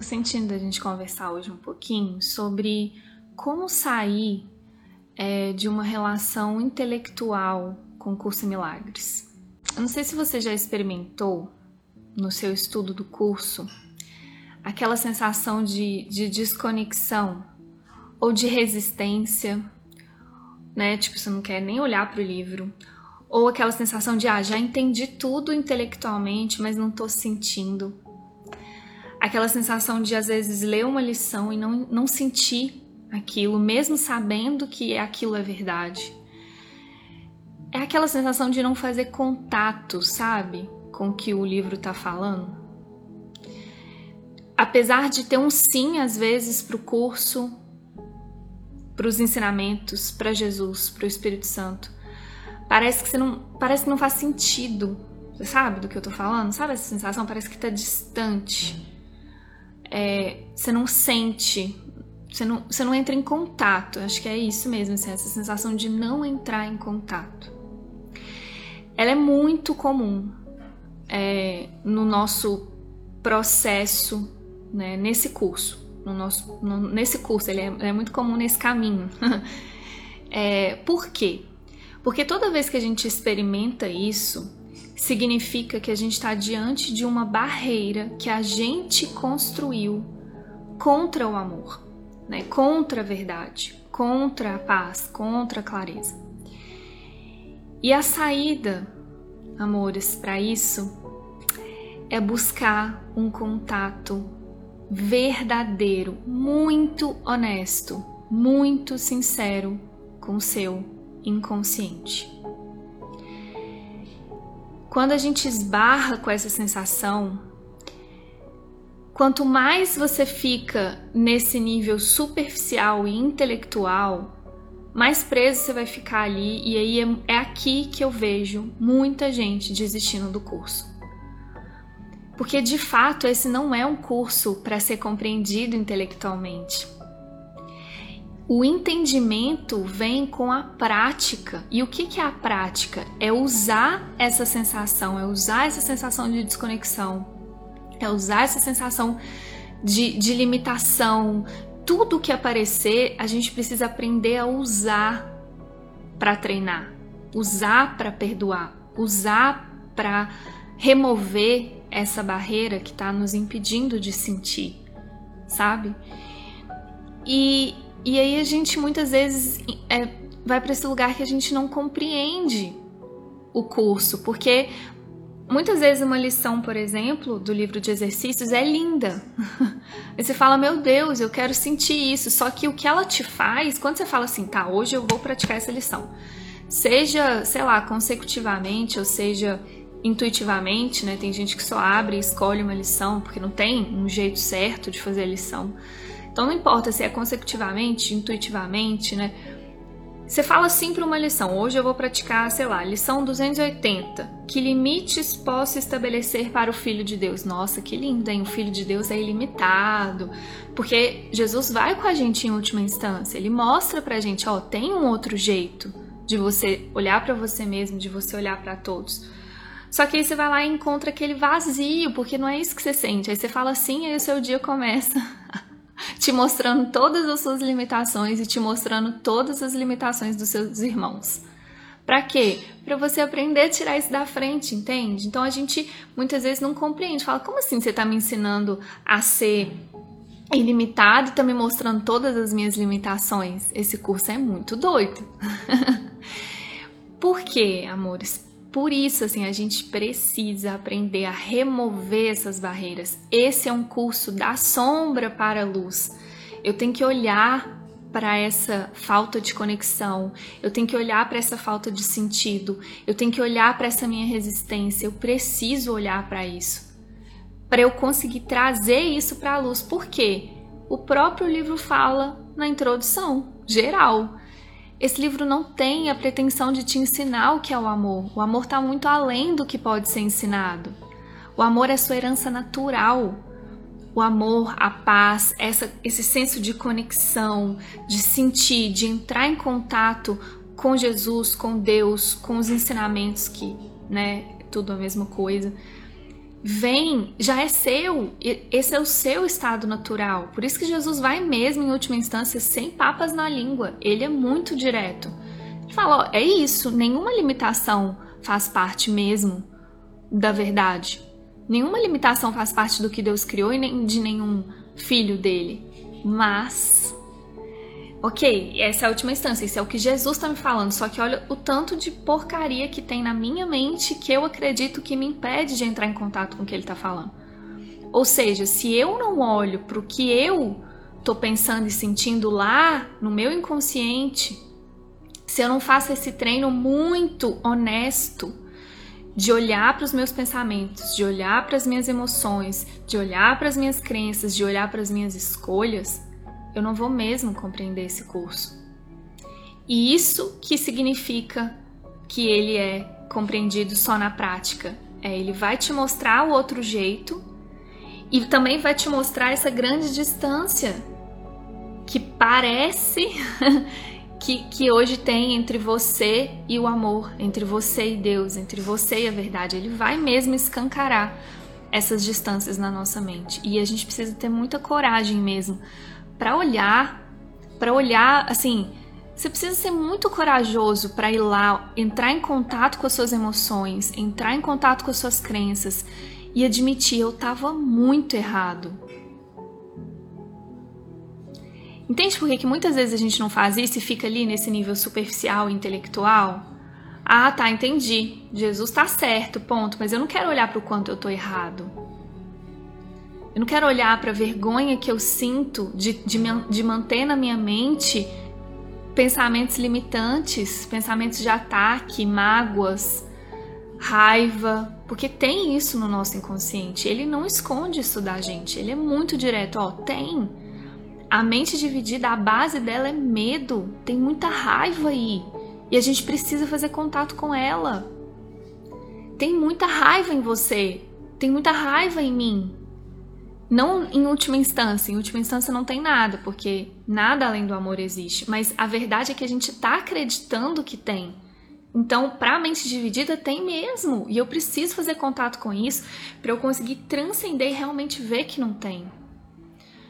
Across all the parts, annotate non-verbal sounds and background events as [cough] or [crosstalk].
sentindo a gente conversar hoje um pouquinho sobre como sair é, de uma relação intelectual com curso milagres. Eu não sei se você já experimentou no seu estudo do curso aquela sensação de, de desconexão ou de resistência, né? Tipo, você não quer nem olhar para o livro, ou aquela sensação de ah, já entendi tudo intelectualmente, mas não estou sentindo aquela sensação de às vezes ler uma lição e não, não sentir aquilo, mesmo sabendo que aquilo é verdade. É aquela sensação de não fazer contato, sabe, com o que o livro está falando. Apesar de ter um sim às vezes para o curso, para os ensinamentos, para Jesus, para o Espírito Santo, parece que você não, parece que não faz sentido. Você sabe do que eu tô falando? Sabe essa sensação? Parece que tá distante é, você não sente, você não, você não entra em contato. Acho que é isso mesmo, assim, essa sensação de não entrar em contato. Ela é muito comum é, no nosso processo, né, nesse curso. No nosso, no, nesse curso, ele é, é, muito comum nesse caminho. [laughs] é, por quê? Porque toda vez que a gente experimenta isso, significa que a gente está diante de uma barreira que a gente construiu contra o amor, né? contra a verdade, contra a paz, contra a clareza. E a saída, amores, para isso é buscar um contato verdadeiro, muito honesto, muito sincero com o seu inconsciente. Quando a gente esbarra com essa sensação, quanto mais você fica nesse nível superficial e intelectual, mais preso você vai ficar ali, e aí é, é aqui que eu vejo muita gente desistindo do curso. Porque de fato esse não é um curso para ser compreendido intelectualmente. O entendimento vem com a prática. E o que, é a prática? É usar essa sensação, é usar essa sensação de desconexão, é usar essa sensação de, de limitação. Tudo que aparecer, a gente precisa aprender a usar para treinar, usar para perdoar, usar para remover essa barreira que está nos impedindo de sentir, sabe? E e aí a gente muitas vezes é, vai para esse lugar que a gente não compreende o curso, porque muitas vezes uma lição, por exemplo, do livro de exercícios é linda. [laughs] Aí você fala, meu Deus, eu quero sentir isso. Só que o que ela te faz, quando você fala assim, tá, hoje eu vou praticar essa lição, seja, sei lá, consecutivamente ou seja intuitivamente, né? Tem gente que só abre e escolhe uma lição porque não tem um jeito certo de fazer a lição. Então não importa se é consecutivamente, intuitivamente, né? Você fala assim para uma lição. Hoje eu vou praticar, sei lá, lição 280. Que limites posso estabelecer para o Filho de Deus? Nossa, que lindo, hein? O Filho de Deus é ilimitado. Porque Jesus vai com a gente em última instância. Ele mostra pra gente, ó, tem um outro jeito de você olhar para você mesmo, de você olhar para todos. Só que aí você vai lá e encontra aquele vazio, porque não é isso que você sente. Aí você fala assim, aí o seu dia começa te mostrando todas as suas limitações e te mostrando todas as limitações dos seus irmãos. Para quê? Para você aprender a tirar isso da frente, entende? Então a gente muitas vezes não compreende, fala: "Como assim você está me ensinando a ser ilimitado e tá me mostrando todas as minhas limitações? Esse curso é muito doido". [laughs] Por quê, amores? Por isso, assim, a gente precisa aprender a remover essas barreiras. Esse é um curso da sombra para a luz. Eu tenho que olhar para essa falta de conexão, eu tenho que olhar para essa falta de sentido, eu tenho que olhar para essa minha resistência, eu preciso olhar para isso. Para eu conseguir trazer isso para a luz. Por quê? O próprio livro fala na introdução geral esse livro não tem a pretensão de te ensinar o que é o amor. O amor está muito além do que pode ser ensinado. O amor é sua herança natural. O amor, a paz, essa, esse senso de conexão, de sentir, de entrar em contato com Jesus, com Deus, com os ensinamentos que, né, tudo a mesma coisa, vem, já é seu, esse é o seu estado natural. Por isso que Jesus vai mesmo, em última instância, sem papas na língua. Ele é muito direto. Ele fala: ó, é isso, nenhuma limitação faz parte mesmo da verdade. Nenhuma limitação faz parte do que Deus criou e nem de nenhum filho dele. Mas ok, essa é a última instância, isso é o que Jesus está me falando, só que olha o tanto de porcaria que tem na minha mente que eu acredito que me impede de entrar em contato com o que ele está falando. Ou seja, se eu não olho para o que eu estou pensando e sentindo lá no meu inconsciente, se eu não faço esse treino muito honesto de olhar para os meus pensamentos, de olhar para as minhas emoções, de olhar para as minhas crenças, de olhar para as minhas escolhas, eu não vou mesmo compreender esse curso. E isso que significa que ele é compreendido só na prática. É, ele vai te mostrar o outro jeito e também vai te mostrar essa grande distância que parece [laughs] que, que hoje tem entre você e o amor, entre você e Deus, entre você e a verdade. Ele vai mesmo escancarar essas distâncias na nossa mente. E a gente precisa ter muita coragem mesmo para olhar, para olhar, assim, você precisa ser muito corajoso para ir lá, entrar em contato com as suas emoções, entrar em contato com as suas crenças e admitir eu estava muito errado. Entende por que, que muitas vezes a gente não faz isso e fica ali nesse nível superficial intelectual? Ah, tá, entendi. Jesus está certo, ponto. Mas eu não quero olhar para o quanto eu tô errado. Eu não quero olhar para a vergonha que eu sinto de, de, de manter na minha mente pensamentos limitantes, pensamentos de ataque, mágoas, raiva, porque tem isso no nosso inconsciente. Ele não esconde isso da gente, ele é muito direto. Ó, tem. A mente dividida, a base dela é medo, tem muita raiva aí. E a gente precisa fazer contato com ela. Tem muita raiva em você, tem muita raiva em mim. Não em última instância, em última instância não tem nada, porque nada além do amor existe. Mas a verdade é que a gente está acreditando que tem. Então, para a mente dividida, tem mesmo. E eu preciso fazer contato com isso para eu conseguir transcender e realmente ver que não tem.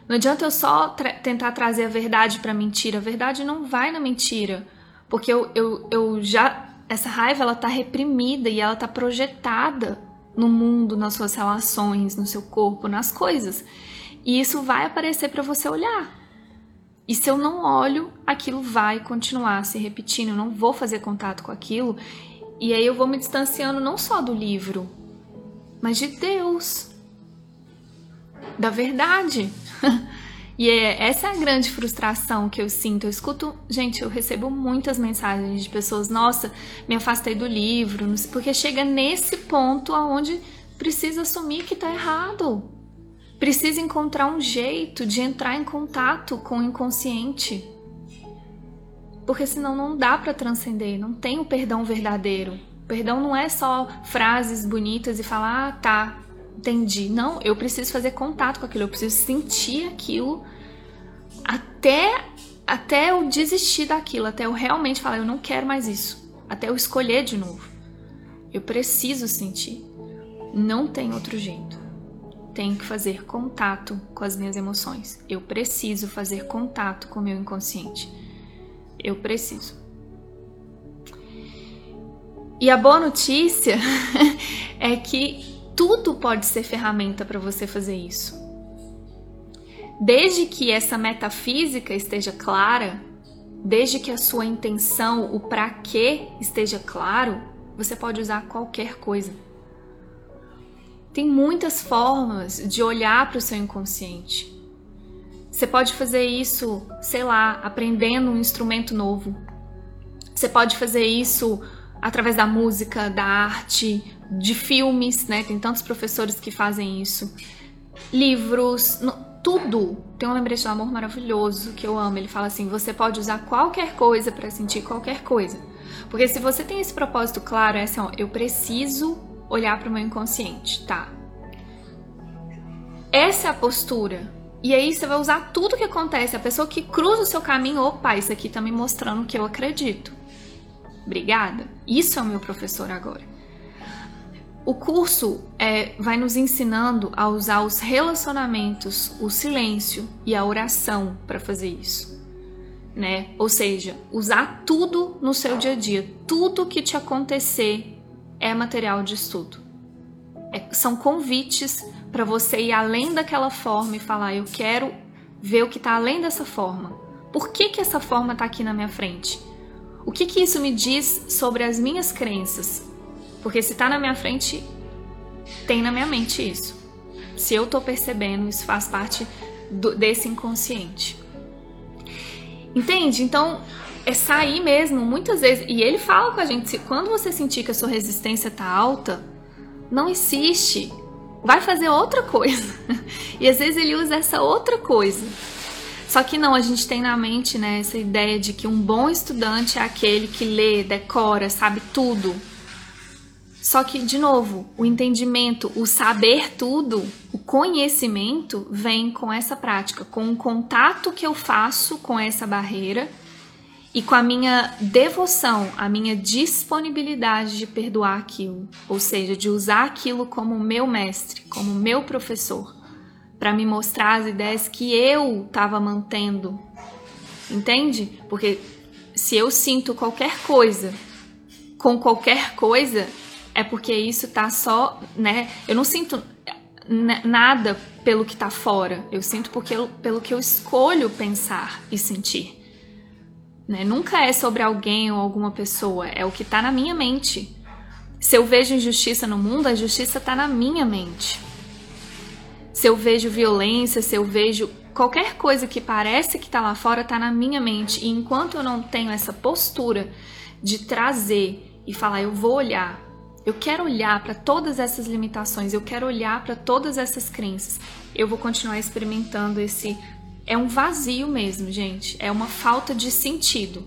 Não adianta eu só tra tentar trazer a verdade para a mentira. A verdade não vai na mentira. Porque eu, eu, eu já. Essa raiva ela tá reprimida e ela tá projetada no mundo, nas suas relações, no seu corpo, nas coisas. E isso vai aparecer para você olhar. E se eu não olho, aquilo vai continuar se repetindo, eu não vou fazer contato com aquilo. E aí eu vou me distanciando não só do livro, mas de Deus, da verdade. [laughs] E é, essa é a grande frustração que eu sinto. Eu escuto, gente, eu recebo muitas mensagens de pessoas, nossa, me afastei do livro, porque chega nesse ponto aonde precisa assumir que tá errado. Precisa encontrar um jeito de entrar em contato com o inconsciente. Porque senão não dá para transcender, não tem o perdão verdadeiro. O perdão não é só frases bonitas e falar, ah, tá, entendi. Não, eu preciso fazer contato com aquilo, eu preciso sentir aquilo até até eu desistir daquilo, até eu realmente falar, eu não quero mais isso, até eu escolher de novo. Eu preciso sentir. Não tem outro jeito. Tenho que fazer contato com as minhas emoções. Eu preciso fazer contato com o meu inconsciente. Eu preciso. E a boa notícia [laughs] é que tudo pode ser ferramenta para você fazer isso. Desde que essa metafísica esteja clara, desde que a sua intenção, o para quê esteja claro, você pode usar qualquer coisa. Tem muitas formas de olhar para o seu inconsciente. Você pode fazer isso, sei lá, aprendendo um instrumento novo. Você pode fazer isso através da música, da arte, de filmes, né? Tem tantos professores que fazem isso. Livros, no, tudo. Tem um lembrete do amor maravilhoso que eu amo. Ele fala assim: você pode usar qualquer coisa para sentir qualquer coisa. Porque se você tem esse propósito claro, é assim, ó, eu preciso olhar para o meu inconsciente, tá? Essa é a postura. E aí você vai usar tudo que acontece. A pessoa que cruza o seu caminho, opa, isso aqui tá me mostrando que eu acredito. Obrigada. Isso é o meu professor agora. O curso é, vai nos ensinando a usar os relacionamentos, o silêncio e a oração para fazer isso. Né? Ou seja, usar tudo no seu dia a dia, tudo que te acontecer é material de estudo. É, são convites para você ir além daquela forma e falar: eu quero ver o que está além dessa forma. Por que, que essa forma está aqui na minha frente? O que, que isso me diz sobre as minhas crenças? Porque se está na minha frente, tem na minha mente isso. Se eu estou percebendo, isso faz parte do, desse inconsciente. Entende? Então, é sair mesmo, muitas vezes. E ele fala com a gente: quando você sentir que a sua resistência está alta, não insiste. Vai fazer outra coisa. [laughs] E às vezes ele usa essa outra coisa. Só que não, a gente tem na mente né, essa ideia de que um bom estudante é aquele que lê, decora, sabe tudo. Só que, de novo, o entendimento, o saber tudo, o conhecimento vem com essa prática, com o contato que eu faço com essa barreira e com a minha devoção, a minha disponibilidade de perdoar aquilo, ou seja, de usar aquilo como meu mestre, como meu professor, para me mostrar as ideias que eu estava mantendo. Entende? Porque se eu sinto qualquer coisa com qualquer coisa, é porque isso tá só, né? Eu não sinto nada pelo que tá fora, eu sinto porque eu, pelo que eu escolho pensar e sentir. Né? Nunca é sobre alguém ou alguma pessoa, é o que tá na minha mente. Se eu vejo injustiça no mundo, a justiça tá na minha mente. Se eu vejo violência, se eu vejo qualquer coisa que parece que tá lá fora, tá na minha mente. E enquanto eu não tenho essa postura de trazer e falar, eu vou olhar, eu quero olhar para todas essas limitações, eu quero olhar para todas essas crenças. Eu vou continuar experimentando esse. É um vazio mesmo, gente. É uma falta de sentido.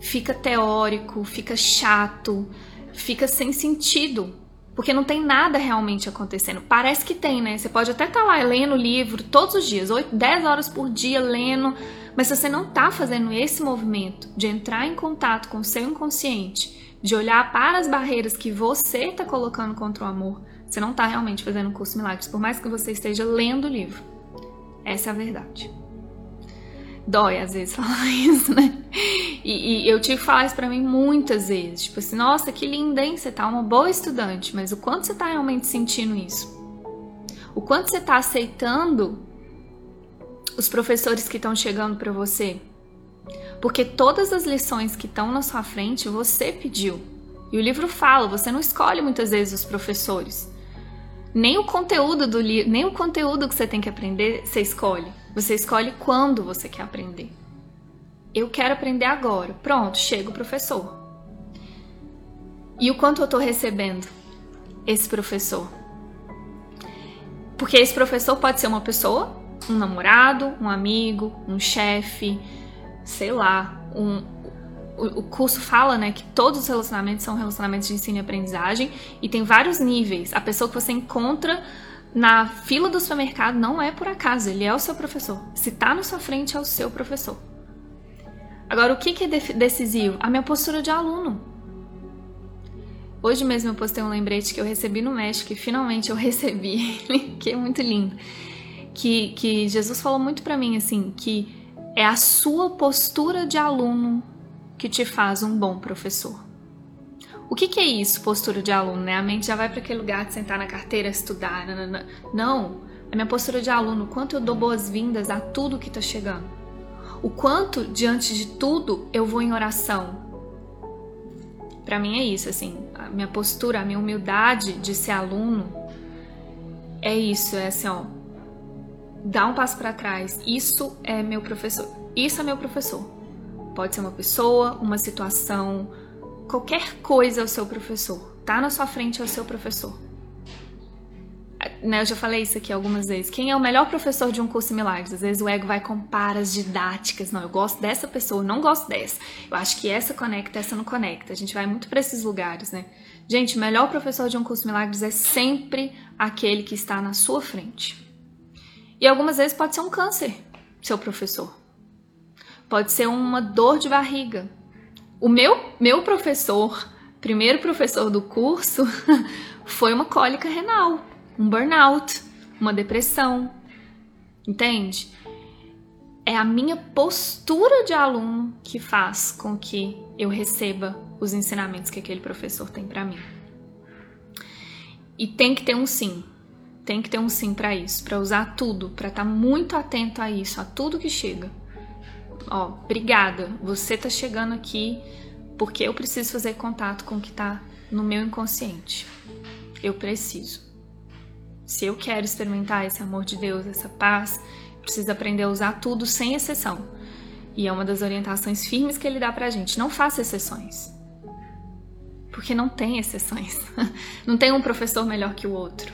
Fica teórico, fica chato, fica sem sentido. Porque não tem nada realmente acontecendo. Parece que tem, né? Você pode até estar tá lá lendo livro todos os dias, 8, 10 horas por dia lendo, mas se você não está fazendo esse movimento de entrar em contato com o seu inconsciente, de olhar para as barreiras que você está colocando contra o amor, você não está realmente fazendo um curso milagres, por mais que você esteja lendo o livro. Essa é a verdade. Dói às vezes [laughs] falar isso, né? E, e eu tive que falar isso pra mim muitas vezes. Tipo assim, nossa, que linda, hein? Você tá uma boa estudante, mas o quanto você tá realmente sentindo isso? O quanto você tá aceitando os professores que estão chegando para você? Porque todas as lições que estão na sua frente você pediu. E o livro fala, você não escolhe muitas vezes os professores. Nem o conteúdo do livro, nem o conteúdo que você tem que aprender, você escolhe. Você escolhe quando você quer aprender. Eu quero aprender agora. Pronto, chega o professor. E o quanto eu estou recebendo esse professor? Porque esse professor pode ser uma pessoa, um namorado, um amigo, um chefe, sei lá, um, o, curso fala, né, que todos os relacionamentos são relacionamentos de ensino e aprendizagem e tem vários níveis. A pessoa que você encontra na fila do supermercado não é por acaso, ele é o seu professor. Se tá na sua frente, é o seu professor. Agora, o que, que é decisivo? A minha postura de aluno. Hoje mesmo eu postei um lembrete que eu recebi no México, e finalmente eu [laughs] recebi, que é muito lindo. Que, que Jesus falou muito para mim assim, que é a sua postura de aluno que te faz um bom professor. O que, que é isso, postura de aluno? Né? A mente já vai para aquele lugar de sentar na carteira, estudar. Nanana. Não, a minha postura de aluno, o quanto eu dou boas-vindas a tudo que está chegando. O quanto, diante de tudo, eu vou em oração. Para mim é isso, assim, a minha postura, a minha humildade de ser aluno é isso, é assim, ó, dá um passo para trás. Isso é meu professor. Isso é meu professor. Pode ser uma pessoa, uma situação, qualquer coisa é o seu professor. Tá na sua frente é o seu professor. Né, eu já falei isso aqui algumas vezes. Quem é o melhor professor de um curso de milagres? Às vezes o ego vai com paras didáticas. Não, eu gosto dessa pessoa, eu não gosto dessa. Eu acho que essa conecta, essa não conecta. A gente vai muito para esses lugares, né? Gente, o melhor professor de um curso de milagres é sempre aquele que está na sua frente. E algumas vezes pode ser um câncer, seu professor. Pode ser uma dor de barriga. O meu, meu professor, primeiro professor do curso, [laughs] foi uma cólica renal, um burnout, uma depressão. Entende? É a minha postura de aluno que faz com que eu receba os ensinamentos que aquele professor tem para mim. E tem que ter um sim. Tem que ter um sim para isso, para usar tudo, para estar tá muito atento a isso, a tudo que chega. Ó, obrigada. Você tá chegando aqui porque eu preciso fazer contato com o que tá no meu inconsciente. Eu preciso. Se eu quero experimentar esse amor de Deus, essa paz, preciso aprender a usar tudo sem exceção. E é uma das orientações firmes que ele dá pra gente. Não faça exceções. Porque não tem exceções. [laughs] Não tem um professor melhor que o outro.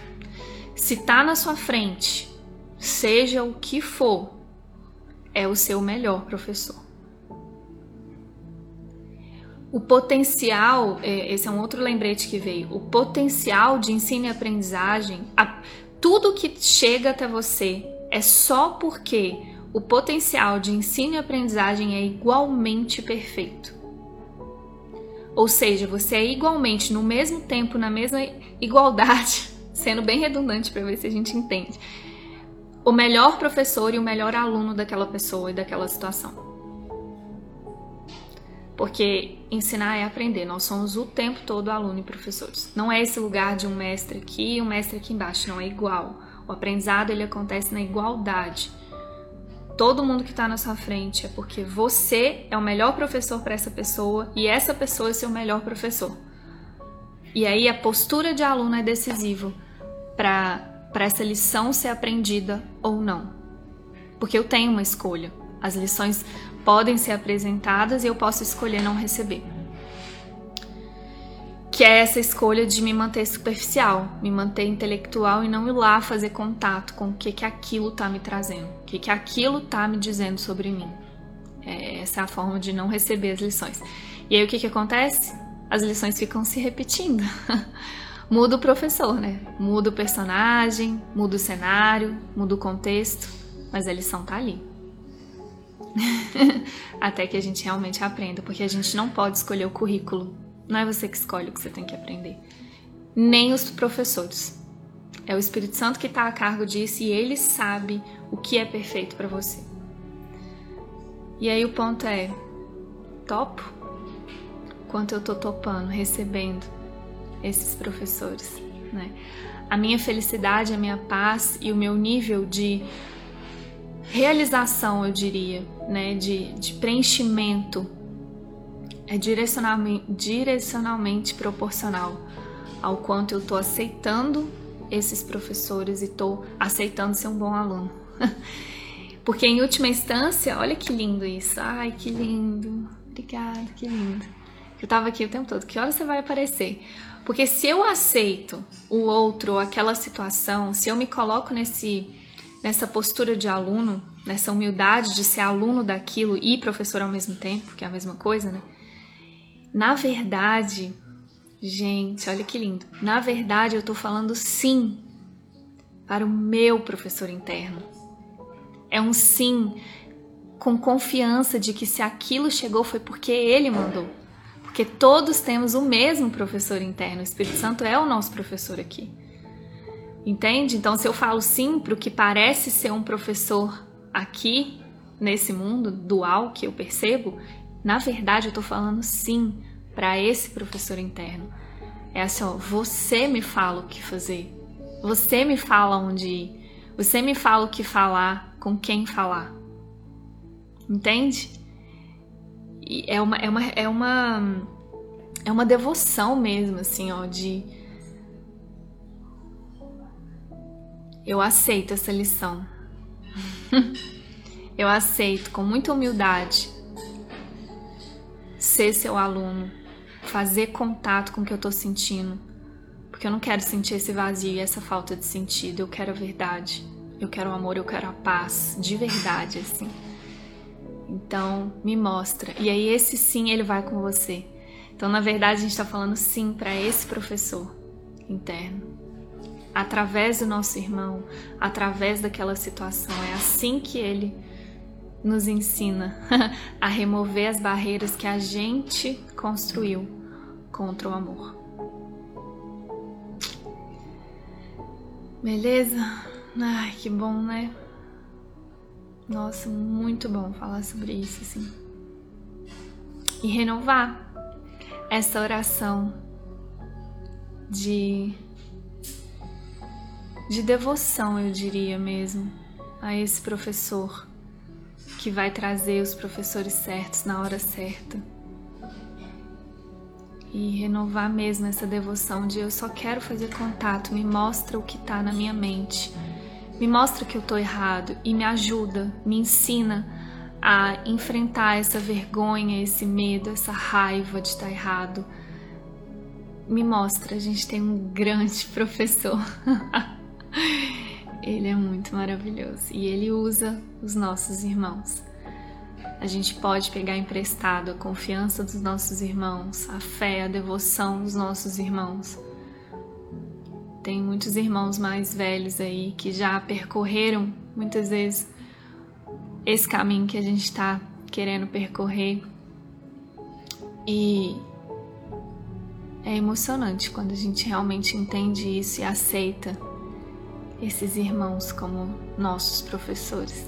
Se tá na sua frente, seja o que for, é o seu melhor professor. O potencial, é, esse é um outro lembrete que veio, o potencial de ensino e aprendizagem, tudo que chega até você é só porque o potencial de ensino e aprendizagem é igualmente perfeito. Ou seja, você é igualmente, no mesmo tempo, na mesma igualdade, sendo bem redundante para ver se a gente entende, o melhor professor e o melhor aluno daquela pessoa e daquela situação. Porque ensinar é aprender, nós somos o tempo todo aluno e professores. Não é esse lugar de um mestre aqui e um mestre aqui embaixo, não é igual. O aprendizado ele acontece na igualdade. Todo mundo que está na sua frente é porque você é o melhor professor para essa pessoa e essa pessoa é seu melhor professor. E aí a postura de aluno é decisiva para essa lição ser aprendida ou não. Porque eu tenho uma escolha. As lições podem ser apresentadas e eu posso escolher não receber que é essa escolha de me manter superficial, me manter intelectual e não ir lá fazer contato com o que que aquilo tá me trazendo, o que que aquilo tá me dizendo sobre mim. É, essa é a forma de não receber as lições. E aí o que que acontece? As lições ficam se repetindo. [laughs] muda o professor, né? Muda o personagem, muda o cenário, muda o contexto, mas a lição tá ali. [laughs] Até que a gente realmente aprenda, porque a gente não pode escolher o currículo não é você que escolhe o que você tem que aprender. Nem os professores. É o Espírito Santo que está a cargo disso e ele sabe o que é perfeito para você. E aí o ponto é: topo? Quanto eu tô topando, recebendo esses professores, né? A minha felicidade, a minha paz e o meu nível de realização, eu diria, né, de, de preenchimento é direcionalmente, direcionalmente proporcional ao quanto eu estou aceitando esses professores e estou aceitando ser um bom aluno. [laughs] Porque em última instância, olha que lindo isso. Ai, que lindo. Obrigada, que lindo. Eu tava aqui o tempo todo. Que hora você vai aparecer? Porque se eu aceito o outro ou aquela situação, se eu me coloco nesse nessa postura de aluno, nessa humildade de ser aluno daquilo e professor ao mesmo tempo, que é a mesma coisa, né? Na verdade, gente, olha que lindo. Na verdade, eu estou falando sim para o meu professor interno. É um sim com confiança de que se aquilo chegou foi porque ele mandou. Porque todos temos o mesmo professor interno. O Espírito Santo é o nosso professor aqui. Entende? Então, se eu falo sim para o que parece ser um professor aqui, nesse mundo dual que eu percebo, na verdade, eu estou falando sim para esse professor interno. É assim, ó, você me fala o que fazer. Você me fala onde ir. Você me fala o que falar, com quem falar. Entende? E é uma é uma é uma é uma devoção mesmo assim, ó, de eu aceito essa lição. [laughs] eu aceito com muita humildade ser seu aluno, fazer contato com o que eu tô sentindo. Porque eu não quero sentir esse vazio e essa falta de sentido. Eu quero a verdade. Eu quero o amor, eu quero a paz, de verdade, assim. Então, me mostra. E aí, esse sim, ele vai com você. Então, na verdade, a gente está falando sim para esse professor interno. Através do nosso irmão, através daquela situação. É assim que ele nos ensina [laughs] a remover as barreiras que a gente construiu contra o amor. Beleza? Ai, que bom, né? Nossa, muito bom falar sobre isso, assim. E renovar essa oração de de devoção, eu diria mesmo, a esse professor que vai trazer os professores certos na hora certa. E renovar mesmo essa devoção de eu só quero fazer contato, me mostra o que está na minha mente, me mostra que eu estou errado e me ajuda, me ensina a enfrentar essa vergonha, esse medo, essa raiva de estar errado. Me mostra, a gente tem um grande [laughs] professor. Ele é muito maravilhoso e ele usa os nossos irmãos. A gente pode pegar emprestado a confiança dos nossos irmãos, a fé, a devoção dos nossos irmãos. Tem muitos irmãos mais velhos aí que já percorreram muitas vezes esse caminho que a gente está querendo percorrer. E é emocionante quando a gente realmente entende isso e aceita esses irmãos como nossos professores.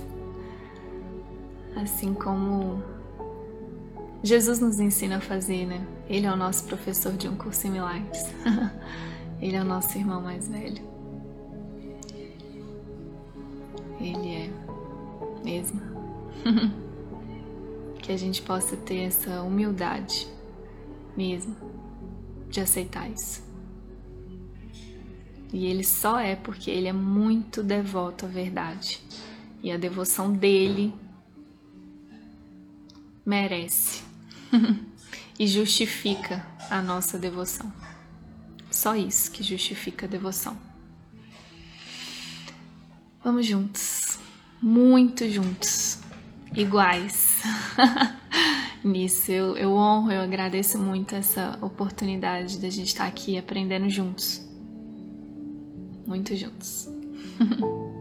Assim como Jesus nos ensina a fazer, né? Ele é o nosso professor de um curso em milagres. [laughs] Ele é o nosso irmão mais velho. Ele é mesmo. [laughs] que a gente possa ter essa humildade mesmo de aceitar isso. E ele só é porque ele é muito devoto à verdade. E a devoção dele merece [laughs] e justifica a nossa devoção. Só isso que justifica a devoção. Vamos juntos, muito juntos, iguais. [laughs] Nisso eu, eu honro, eu agradeço muito essa oportunidade da gente estar aqui aprendendo juntos muito juntos. [laughs]